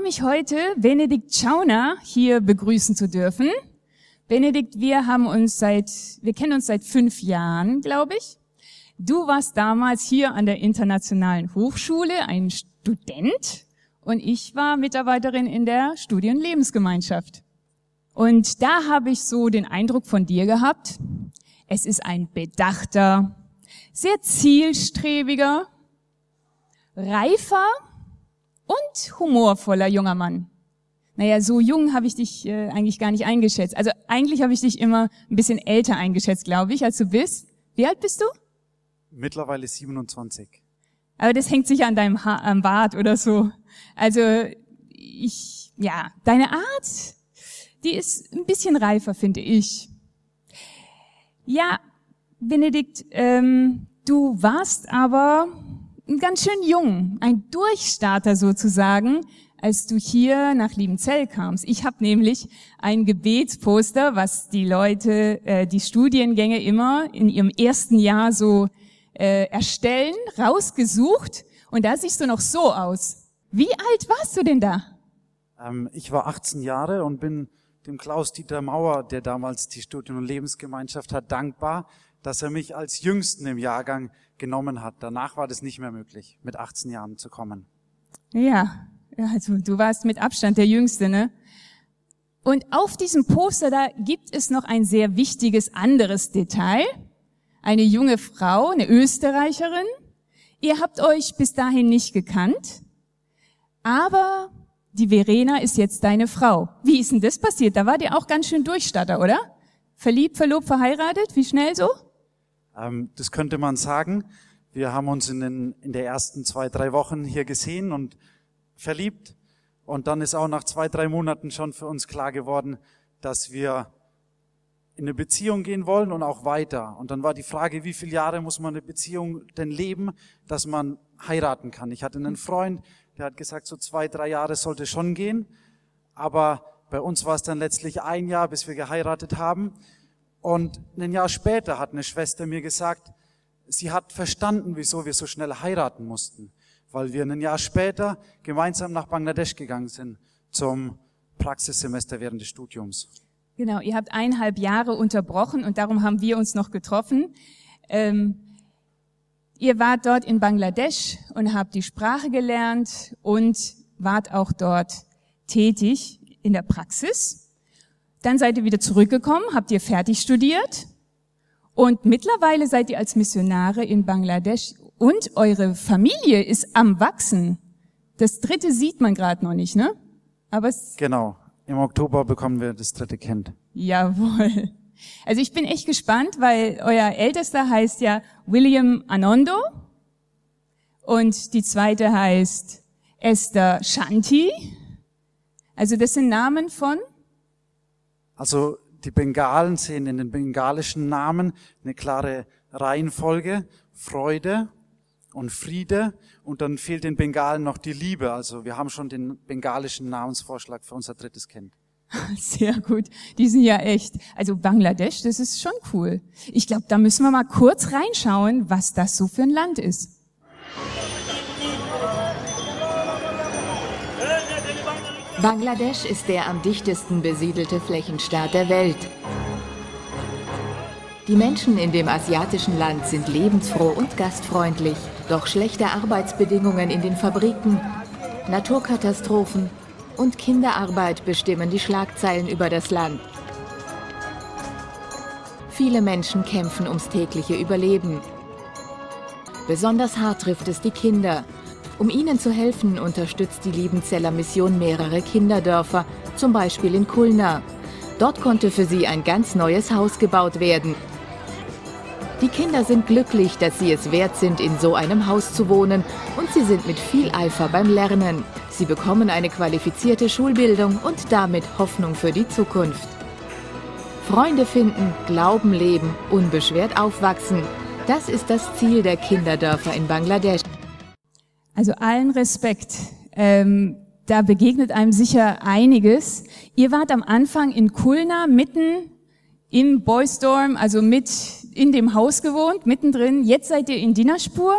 Freue mich heute, Benedikt Schauner hier begrüßen zu dürfen. Benedikt, wir haben uns seit, wir kennen uns seit fünf Jahren, glaube ich. Du warst damals hier an der Internationalen Hochschule ein Student und ich war Mitarbeiterin in der Studien- und Lebensgemeinschaft. Und da habe ich so den Eindruck von dir gehabt, es ist ein bedachter, sehr zielstrebiger, reifer und humorvoller junger Mann. Naja, so jung habe ich dich äh, eigentlich gar nicht eingeschätzt. Also eigentlich habe ich dich immer ein bisschen älter eingeschätzt, glaube ich, als du bist. Wie alt bist du? Mittlerweile 27. Aber das hängt sicher an deinem ha am Bart oder so. Also ich, ja, deine Art, die ist ein bisschen reifer, finde ich. Ja, Benedikt, ähm, du warst aber ganz schön jung, ein Durchstarter sozusagen, als du hier nach Liebenzell kamst. Ich habe nämlich ein Gebetsposter, was die Leute, äh, die Studiengänge immer in ihrem ersten Jahr so äh, erstellen, rausgesucht. Und da siehst du noch so aus. Wie alt warst du denn da? Ähm, ich war 18 Jahre und bin dem Klaus-Dieter Mauer, der damals die Studien- und Lebensgemeinschaft hat, dankbar, dass er mich als Jüngsten im Jahrgang genommen hat. Danach war das nicht mehr möglich, mit 18 Jahren zu kommen. Ja, also du warst mit Abstand der Jüngste, ne? Und auf diesem Poster da gibt es noch ein sehr wichtiges anderes Detail. Eine junge Frau, eine Österreicherin. Ihr habt euch bis dahin nicht gekannt, aber die Verena ist jetzt deine Frau. Wie ist denn das passiert? Da war dir auch ganz schön Durchstatter, oder? Verliebt, verlobt, verheiratet? Wie schnell so? Ähm, das könnte man sagen. Wir haben uns in den in der ersten zwei, drei Wochen hier gesehen und verliebt. Und dann ist auch nach zwei, drei Monaten schon für uns klar geworden, dass wir in eine Beziehung gehen wollen und auch weiter. Und dann war die Frage, wie viele Jahre muss man eine Beziehung denn leben, dass man heiraten kann. Ich hatte einen Freund, der hat gesagt, so zwei, drei Jahre sollte schon gehen. Aber bei uns war es dann letztlich ein Jahr, bis wir geheiratet haben. Und ein Jahr später hat eine Schwester mir gesagt, sie hat verstanden, wieso wir so schnell heiraten mussten. Weil wir ein Jahr später gemeinsam nach Bangladesch gegangen sind zum Praxissemester während des Studiums. Genau, ihr habt eineinhalb Jahre unterbrochen und darum haben wir uns noch getroffen. Ähm, ihr wart dort in Bangladesch und habt die Sprache gelernt und wart auch dort tätig in der Praxis. Dann seid ihr wieder zurückgekommen, habt ihr fertig studiert und mittlerweile seid ihr als Missionare in Bangladesch und eure Familie ist am Wachsen. Das dritte sieht man gerade noch nicht, ne? Aber es Genau. Im Oktober bekommen wir das dritte Kind. Jawohl. Also ich bin echt gespannt, weil euer Ältester heißt ja William Anondo und die zweite heißt Esther Shanti. Also das sind Namen von Also die Bengalen sehen in den bengalischen Namen eine klare Reihenfolge, Freude und Friede und dann fehlt den Bengalen noch die Liebe. Also wir haben schon den bengalischen Namensvorschlag für unser drittes Kind. Sehr gut. Die sind ja echt. Also Bangladesch, das ist schon cool. Ich glaube, da müssen wir mal kurz reinschauen, was das so für ein Land ist. Bangladesch ist der am dichtesten besiedelte Flächenstaat der Welt. Die Menschen in dem asiatischen Land sind lebensfroh und gastfreundlich, doch schlechte Arbeitsbedingungen in den Fabriken, Naturkatastrophen und Kinderarbeit bestimmen die Schlagzeilen über das Land. Viele Menschen kämpfen ums tägliche Überleben. Besonders hart trifft es die Kinder. Um ihnen zu helfen, unterstützt die Liebenzeller Mission mehrere Kinderdörfer, zum Beispiel in Kulna. Dort konnte für sie ein ganz neues Haus gebaut werden. Die Kinder sind glücklich, dass sie es wert sind, in so einem Haus zu wohnen und sie sind mit viel Eifer beim Lernen. Sie bekommen eine qualifizierte Schulbildung und damit Hoffnung für die Zukunft. Freunde finden, Glauben leben, unbeschwert aufwachsen. Das ist das Ziel der Kinderdörfer in Bangladesch. Also allen Respekt. Ähm, da begegnet einem sicher einiges. Ihr wart am Anfang in Kulna mitten im Boystorm, also mit in dem Haus gewohnt, mittendrin. Jetzt seid ihr in Dinaspur,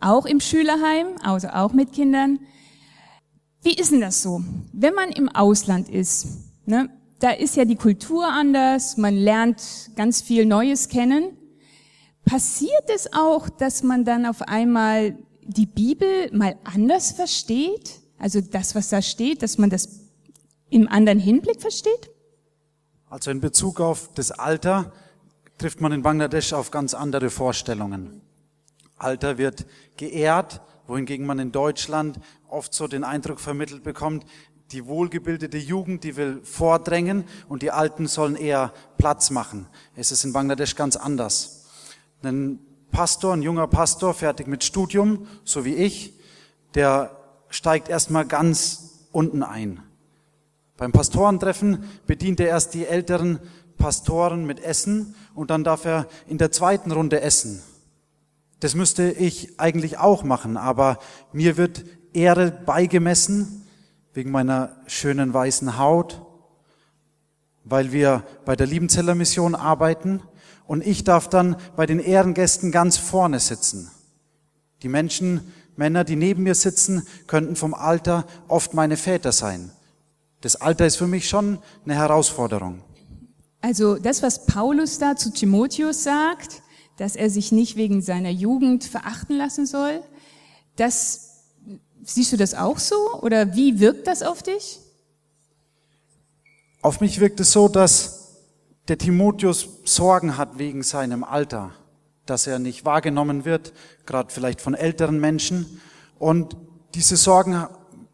auch im Schülerheim, also auch mit Kindern. Wie ist denn das so? Wenn man im Ausland ist, ne, da ist ja die Kultur anders, man lernt ganz viel Neues kennen. Passiert es auch, dass man dann auf einmal die Bibel mal anders versteht? Also das, was da steht, dass man das im anderen Hinblick versteht? Also in Bezug auf das Alter trifft man in Bangladesch auf ganz andere Vorstellungen. Alter wird geehrt, wohingegen man in Deutschland oft so den Eindruck vermittelt bekommt, die wohlgebildete Jugend, die will vordrängen und die Alten sollen eher Platz machen. Es ist in Bangladesch ganz anders. Ein Pastor, ein junger Pastor, fertig mit Studium, so wie ich, der steigt erstmal ganz unten ein. Beim Pastorentreffen bedient er erst die älteren Pastoren mit Essen und dann darf er in der zweiten Runde essen. Das müsste ich eigentlich auch machen, aber mir wird Ehre beigemessen wegen meiner schönen weißen Haut, weil wir bei der Liebenzeller Mission arbeiten und ich darf dann bei den Ehrengästen ganz vorne sitzen. Die Menschen, Männer, die neben mir sitzen, könnten vom Alter oft meine Väter sein. Das Alter ist für mich schon eine Herausforderung. Also das, was Paulus da zu Timotheus sagt, dass er sich nicht wegen seiner Jugend verachten lassen soll, das, siehst du das auch so? Oder wie wirkt das auf dich? Auf mich wirkt es so, dass der Timotheus Sorgen hat wegen seinem Alter, dass er nicht wahrgenommen wird, gerade vielleicht von älteren Menschen. Und diese Sorgen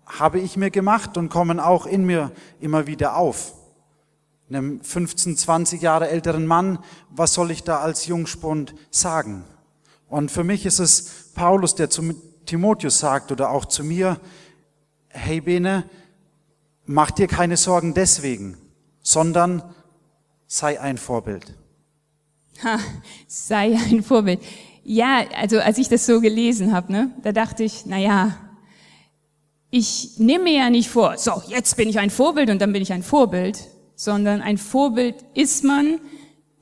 habe ich mir gemacht und kommen auch in mir immer wieder auf. Einem 15, 20 Jahre älteren Mann, was soll ich da als Jungspund sagen? Und für mich ist es Paulus, der zu Timotheus sagt oder auch zu mir, hey Bene, mach dir keine Sorgen deswegen, sondern sei ein Vorbild. Ha, sei ein Vorbild. Ja, also als ich das so gelesen habe, ne, da dachte ich, na ja, ich nehme mir ja nicht vor, so, jetzt bin ich ein Vorbild und dann bin ich ein Vorbild, sondern ein Vorbild ist man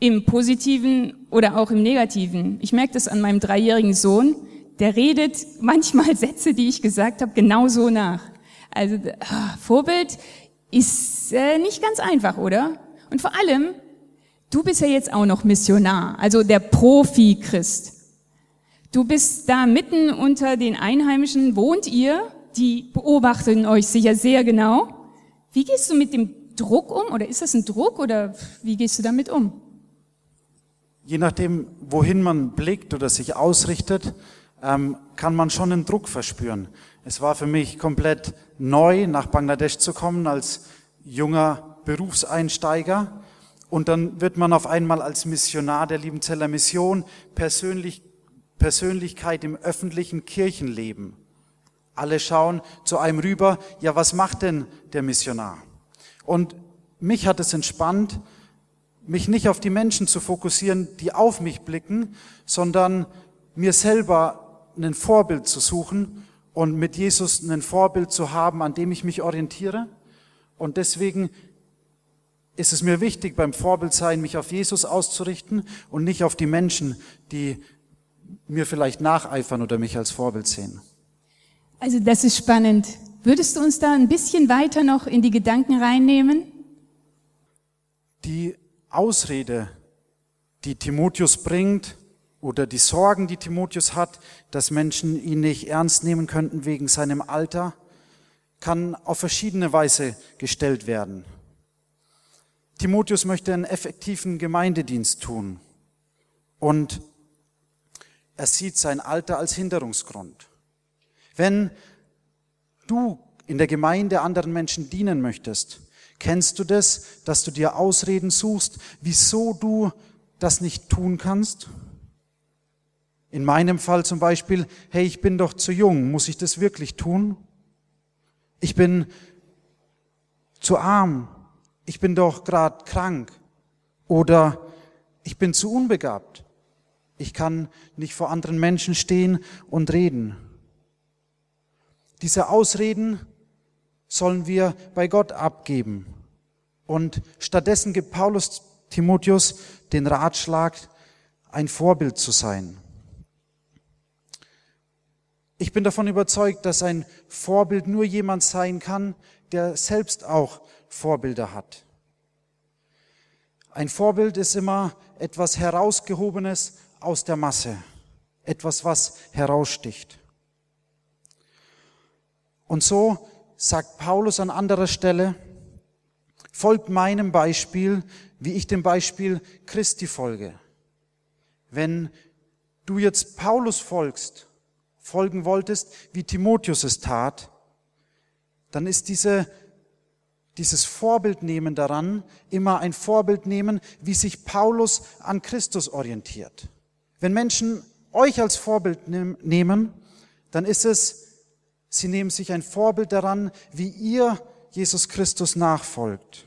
im Positiven oder auch im Negativen. Ich merke das an meinem dreijährigen Sohn, der redet manchmal Sätze, die ich gesagt habe, genauso nach. Also ah, Vorbild ist äh, nicht ganz einfach, oder? Und vor allem, du bist ja jetzt auch noch Missionar, also der Profi-Christ. Du bist da mitten unter den Einheimischen, wohnt ihr die beobachten euch sicher sehr genau. Wie gehst du mit dem Druck um? Oder ist das ein Druck oder wie gehst du damit um? Je nachdem, wohin man blickt oder sich ausrichtet, ähm, kann man schon einen Druck verspüren. Es war für mich komplett neu, nach Bangladesch zu kommen als junger Berufseinsteiger. Und dann wird man auf einmal als Missionar der Liebenzeller Mission Persönlich, Persönlichkeit im öffentlichen Kirchenleben. Alle schauen zu einem rüber, ja, was macht denn der Missionar? Und mich hat es entspannt, mich nicht auf die Menschen zu fokussieren, die auf mich blicken, sondern mir selber ein Vorbild zu suchen und mit Jesus ein Vorbild zu haben, an dem ich mich orientiere. Und deswegen ist es mir wichtig, beim Vorbild sein, mich auf Jesus auszurichten und nicht auf die Menschen, die mir vielleicht nacheifern oder mich als Vorbild sehen. Also das ist spannend. Würdest du uns da ein bisschen weiter noch in die Gedanken reinnehmen? Die Ausrede, die Timotheus bringt, oder die Sorgen, die Timotheus hat, dass Menschen ihn nicht ernst nehmen könnten wegen seinem Alter, kann auf verschiedene Weise gestellt werden. Timotheus möchte einen effektiven Gemeindedienst tun und er sieht sein Alter als Hinderungsgrund. Wenn du in der Gemeinde anderen Menschen dienen möchtest, kennst du das, dass du dir Ausreden suchst, wieso du das nicht tun kannst? In meinem Fall zum Beispiel, hey, ich bin doch zu jung, muss ich das wirklich tun? Ich bin zu arm, ich bin doch gerade krank oder ich bin zu unbegabt. Ich kann nicht vor anderen Menschen stehen und reden. Diese Ausreden sollen wir bei Gott abgeben. Und stattdessen gibt Paulus Timotheus den Ratschlag, ein Vorbild zu sein. Ich bin davon überzeugt, dass ein Vorbild nur jemand sein kann, der selbst auch Vorbilder hat. Ein Vorbild ist immer etwas Herausgehobenes aus der Masse, etwas, was heraussticht. Und so sagt Paulus an anderer Stelle, folgt meinem Beispiel, wie ich dem Beispiel Christi folge. Wenn du jetzt Paulus folgst, folgen wolltest, wie Timotheus es tat, dann ist diese, dieses Vorbild nehmen daran immer ein Vorbild nehmen, wie sich Paulus an Christus orientiert. Wenn Menschen euch als Vorbild nehmen, dann ist es, sie nehmen sich ein Vorbild daran, wie ihr Jesus Christus nachfolgt.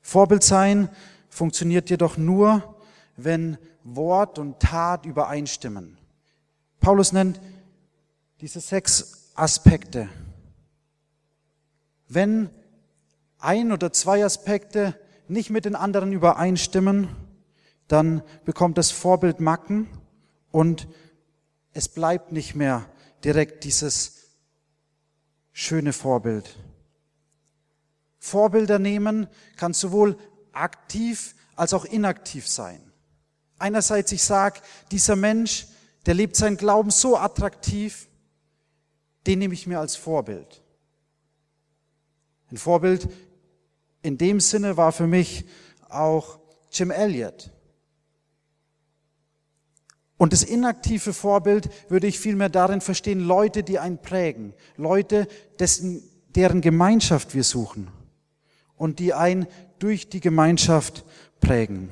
Vorbild sein funktioniert jedoch nur, wenn Wort und Tat übereinstimmen. Paulus nennt diese sechs Aspekte. Wenn ein oder zwei Aspekte nicht mit den anderen übereinstimmen, dann bekommt das Vorbild Macken und es bleibt nicht mehr direkt dieses schöne Vorbild. Vorbilder nehmen kann sowohl aktiv als auch inaktiv sein. Einerseits ich sage, dieser Mensch, der lebt seinen Glauben so attraktiv, den nehme ich mir als Vorbild. Ein Vorbild in dem Sinne war für mich auch Jim Elliot. Und das inaktive Vorbild würde ich vielmehr darin verstehen, Leute, die einen prägen, Leute, dessen, deren Gemeinschaft wir suchen und die einen durch die Gemeinschaft prägen.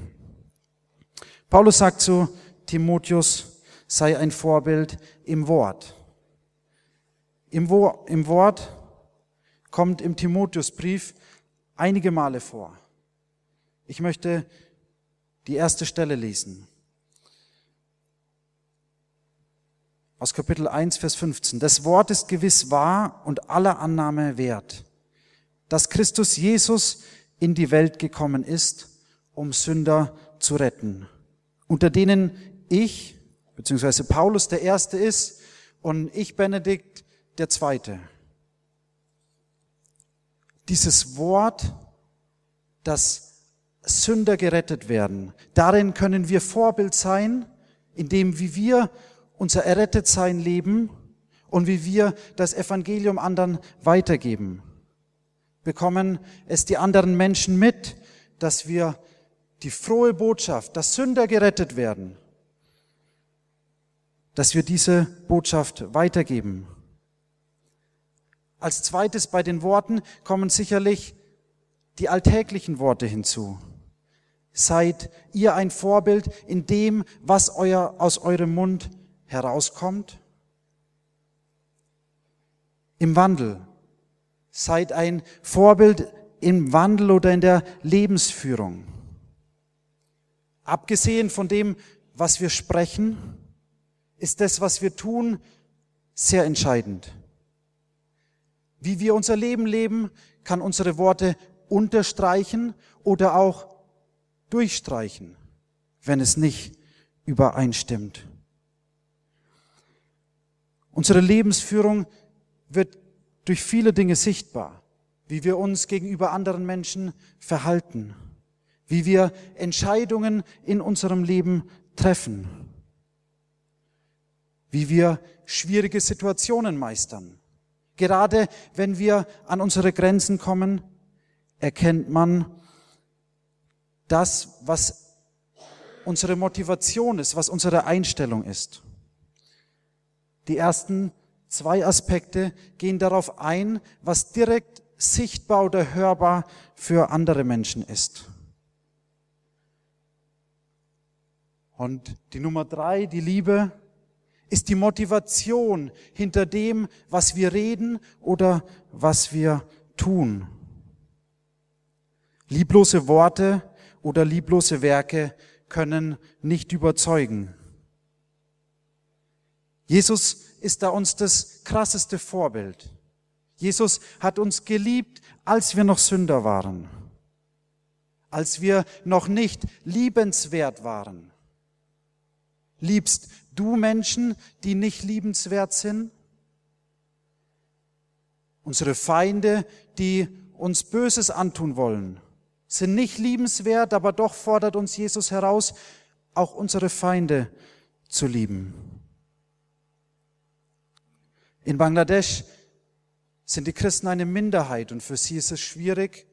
Paulus sagt zu Timotheus, sei ein Vorbild im Wort. Im, Wo im Wort kommt im Timotheusbrief einige Male vor. Ich möchte die erste Stelle lesen. Aus Kapitel 1, Vers 15. Das Wort ist gewiss wahr und aller Annahme wert, dass Christus Jesus in die Welt gekommen ist, um Sünder zu retten, unter denen ich, beziehungsweise Paulus der Erste ist und ich, Benedikt, der Zweite. Dieses Wort, dass Sünder gerettet werden, darin können wir Vorbild sein, indem wie wir unser Errettetsein leben und wie wir das Evangelium anderen weitergeben. Bekommen es die anderen Menschen mit, dass wir die frohe Botschaft, dass Sünder gerettet werden, dass wir diese Botschaft weitergeben. Als zweites bei den Worten kommen sicherlich die alltäglichen Worte hinzu. Seid ihr ein Vorbild in dem, was euer, aus eurem Mund herauskommt? Im Wandel. Seid ein Vorbild im Wandel oder in der Lebensführung. Abgesehen von dem, was wir sprechen, ist das, was wir tun, sehr entscheidend. Wie wir unser Leben leben, kann unsere Worte unterstreichen oder auch durchstreichen, wenn es nicht übereinstimmt. Unsere Lebensführung wird durch viele Dinge sichtbar, wie wir uns gegenüber anderen Menschen verhalten, wie wir Entscheidungen in unserem Leben treffen, wie wir schwierige Situationen meistern. Gerade wenn wir an unsere Grenzen kommen, erkennt man das, was unsere Motivation ist, was unsere Einstellung ist. Die ersten zwei Aspekte gehen darauf ein, was direkt sichtbar oder hörbar für andere Menschen ist. Und die Nummer drei, die Liebe, ist die Motivation hinter dem, was wir reden oder was wir tun. Lieblose Worte oder lieblose Werke können nicht überzeugen. Jesus ist da uns das krasseste Vorbild. Jesus hat uns geliebt, als wir noch Sünder waren, als wir noch nicht liebenswert waren. Liebst du Menschen, die nicht liebenswert sind? Unsere Feinde, die uns Böses antun wollen, sind nicht liebenswert, aber doch fordert uns Jesus heraus, auch unsere Feinde zu lieben. In Bangladesch sind die Christen eine Minderheit und für sie ist es schwierig,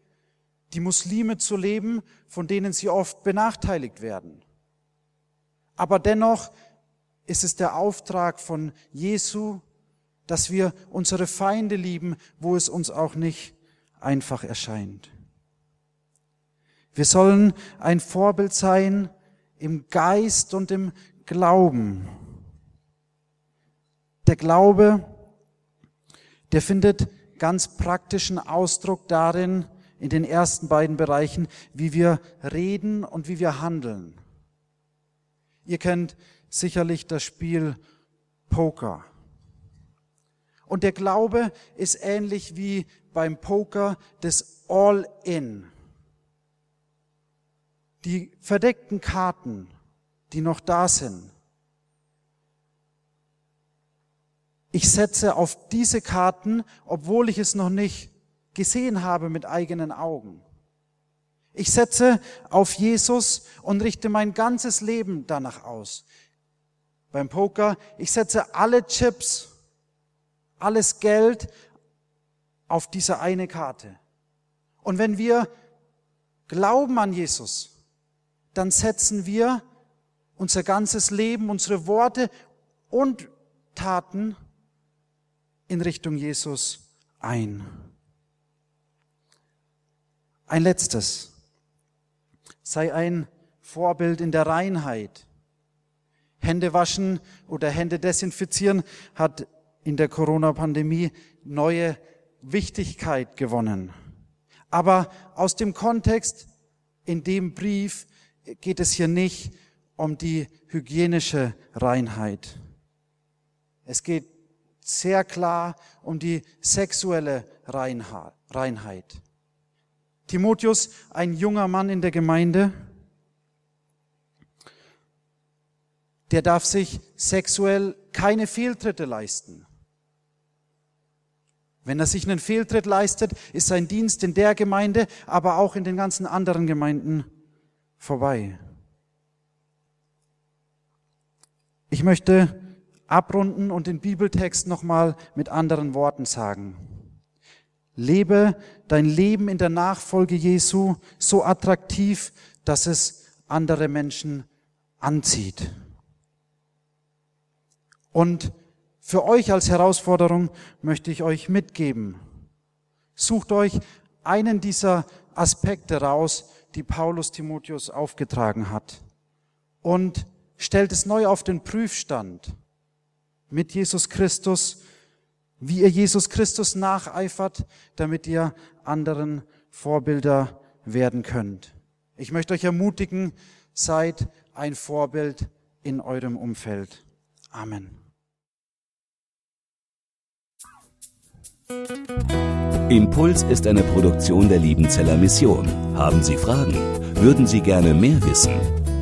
die Muslime zu leben, von denen sie oft benachteiligt werden. Aber dennoch ist es der Auftrag von Jesu, dass wir unsere Feinde lieben, wo es uns auch nicht einfach erscheint. Wir sollen ein Vorbild sein im Geist und im Glauben. Der Glaube, der findet ganz praktischen Ausdruck darin, in den ersten beiden Bereichen, wie wir reden und wie wir handeln. Ihr kennt sicherlich das Spiel Poker. Und der Glaube ist ähnlich wie beim Poker das All-In. Die verdeckten Karten, die noch da sind. Ich setze auf diese Karten, obwohl ich es noch nicht gesehen habe mit eigenen Augen. Ich setze auf Jesus und richte mein ganzes Leben danach aus. Beim Poker, ich setze alle Chips, alles Geld auf diese eine Karte. Und wenn wir glauben an Jesus, dann setzen wir unser ganzes Leben, unsere Worte und Taten in Richtung Jesus ein. Ein letztes. Sei ein Vorbild in der Reinheit. Hände waschen oder Hände desinfizieren hat in der Corona-Pandemie neue Wichtigkeit gewonnen. Aber aus dem Kontext in dem Brief geht es hier nicht um die hygienische Reinheit. Es geht sehr klar um die sexuelle Reinheit. Timotheus, ein junger Mann in der Gemeinde, der darf sich sexuell keine Fehltritte leisten. Wenn er sich einen Fehltritt leistet, ist sein Dienst in der Gemeinde, aber auch in den ganzen anderen Gemeinden vorbei. Ich möchte abrunden und den Bibeltext nochmal mit anderen Worten sagen. Lebe dein Leben in der Nachfolge Jesu so attraktiv, dass es andere Menschen anzieht. Und für euch als Herausforderung möchte ich euch mitgeben. Sucht euch einen dieser Aspekte raus, die Paulus Timotheus aufgetragen hat und stellt es neu auf den Prüfstand mit Jesus Christus, wie ihr Jesus Christus nacheifert, damit ihr anderen Vorbilder werden könnt. Ich möchte euch ermutigen, seid ein Vorbild in eurem Umfeld. Amen. Impuls ist eine Produktion der Liebenzeller Mission. Haben Sie Fragen? Würden Sie gerne mehr wissen?